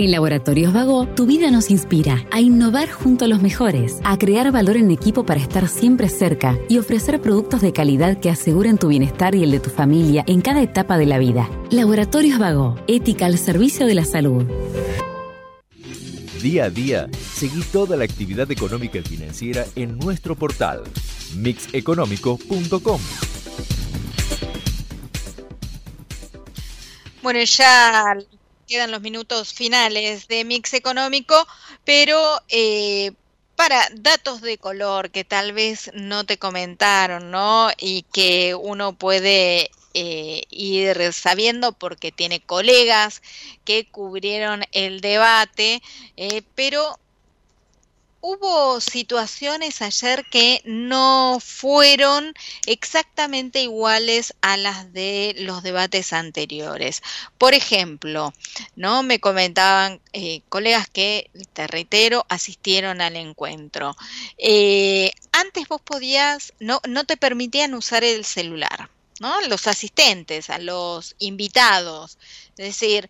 En Laboratorios Vago, tu vida nos inspira a innovar junto a los mejores, a crear valor en equipo para estar siempre cerca y ofrecer productos de calidad que aseguren tu bienestar y el de tu familia en cada etapa de la vida. Laboratorios Vago, ética al servicio de la salud. Día a día, seguí toda la actividad económica y financiera en nuestro portal, mixeconómico.com. Bueno, ya quedan los minutos finales de Mix Económico, pero eh, para datos de color que tal vez no te comentaron, ¿no? Y que uno puede eh, ir sabiendo porque tiene colegas que cubrieron el debate, eh, pero hubo situaciones ayer que no fueron exactamente iguales a las de los debates anteriores. Por ejemplo, no me comentaban eh, colegas que, te reitero, asistieron al encuentro. Eh, antes vos podías, no, no te permitían usar el celular. ¿no? Los asistentes, a los invitados. Es decir,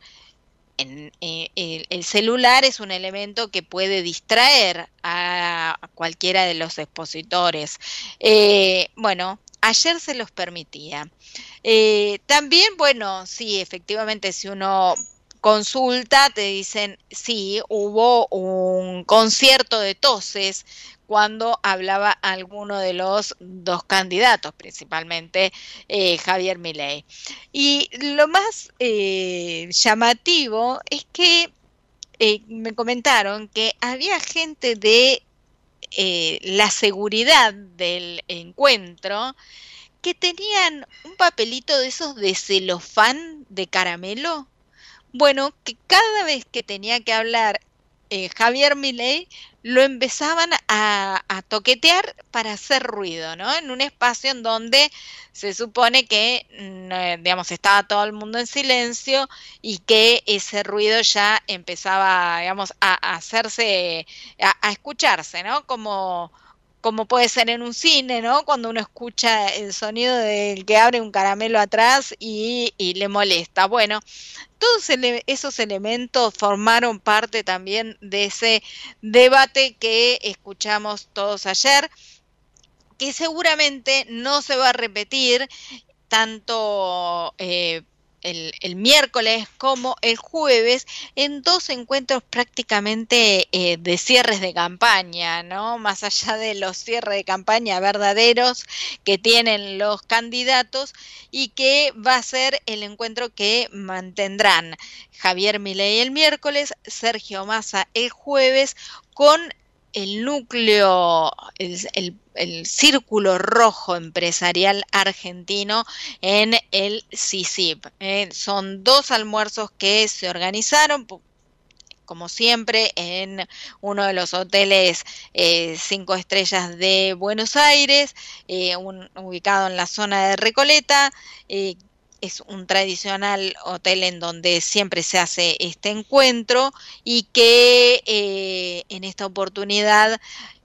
eh, el, celular es un elemento que puede distraer a, cualquiera de los expositores. Eh, bueno, ayer se los permitía. Eh, también, bueno, sí, efectivamente, si uno consulta, te dicen, sí, hubo un concierto de toses cuando hablaba alguno de los dos candidatos, principalmente eh, Javier Milei. Y lo más eh, llamativo es que eh, me comentaron que había gente de la seguridad del encuentro que tenían un papelito de esos de celofán de caramelo. Bueno, que cada vez que tenía que hablar Javier Milei lo empezaban a, toquetear para hacer ruido, ¿no? En un espacio en donde se supone que, mm, eh, digamos, estaba todo el mundo en silencio y que ese ruido ya empezaba, digamos, a, hacerse, a, escucharse, ¿no? Como, como puede ser en un cine, ¿no? Cuando uno escucha el sonido del que abre un caramelo atrás y, le molesta. Bueno, todos esos elementos formaron parte también de ese debate que escuchamos todos ayer, que seguramente no se va a repetir tanto eh, el, miércoles como el jueves en dos encuentros prácticamente eh, de cierres de campaña, ¿no? Más allá de los cierres de campaña verdaderos que tienen los candidatos y que va a ser el encuentro que mantendrán Javier Milei el miércoles, Sergio Massa el jueves con el núcleo, el, círculo rojo empresarial argentino en el CICIP. Eh, son dos almuerzos que se organizaron, como siempre, en uno de los hoteles eh, cinco estrellas de Buenos Aires, eh, ubicado en la zona de Recoleta es un tradicional hotel en donde siempre se hace este encuentro y que eh, en esta oportunidad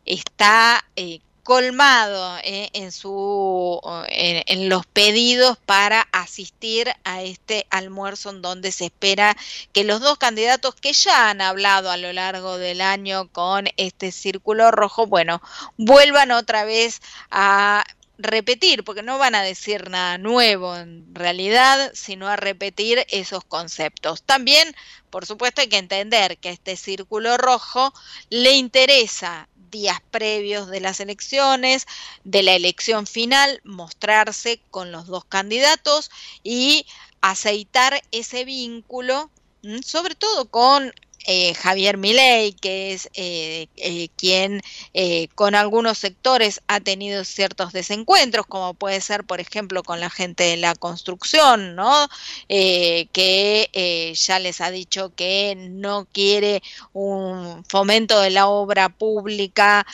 está eh, colmado eh, en, su, en, los pedidos para asistir a este almuerzo en donde se espera que los dos candidatos que ya han hablado a lo largo del año con este círculo rojo, bueno, vuelvan otra vez a repetir, porque no van a decir nada nuevo en realidad, sino a repetir esos conceptos. También, por supuesto, hay que entender que este círculo rojo le interesa días previos de las elecciones, de la elección final, mostrarse con los dos candidatos y aceitar ese vínculo, sobre todo con eh, Javier Milei, que es eh, eh, quien con algunos sectores ha tenido ciertos desencuentros, como puede ser, por ejemplo, con la gente de la construcción, ¿no? que ya les ha dicho que no quiere un fomento de la obra pública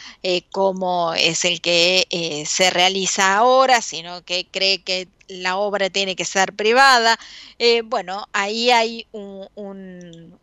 como es el que se realiza ahora, sino que cree que la obra tiene que ser privada. Eh, bueno, ahí hay una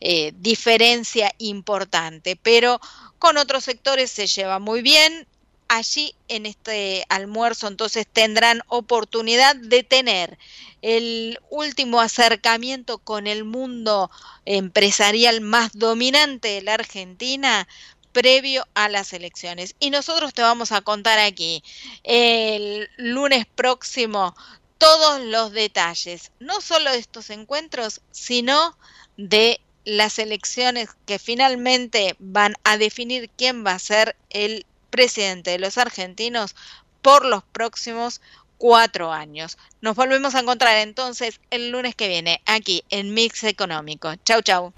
eh, diferencia importante, pero con otros sectores se lleva muy bien. Allí en este almuerzo entonces tendrán oportunidad de tener el último acercamiento con el mundo empresarial más dominante de la Argentina previo a las elecciones. Y nosotros te vamos a contar aquí el lunes próximo todos los detalles, no solo de estos encuentros, sino de las elecciones que finalmente van a definir quién va a ser el presidente de los argentinos por los próximos cuatro años. Nos volvemos a encontrar entonces el lunes que viene aquí en Mix Económico. Chau, chau.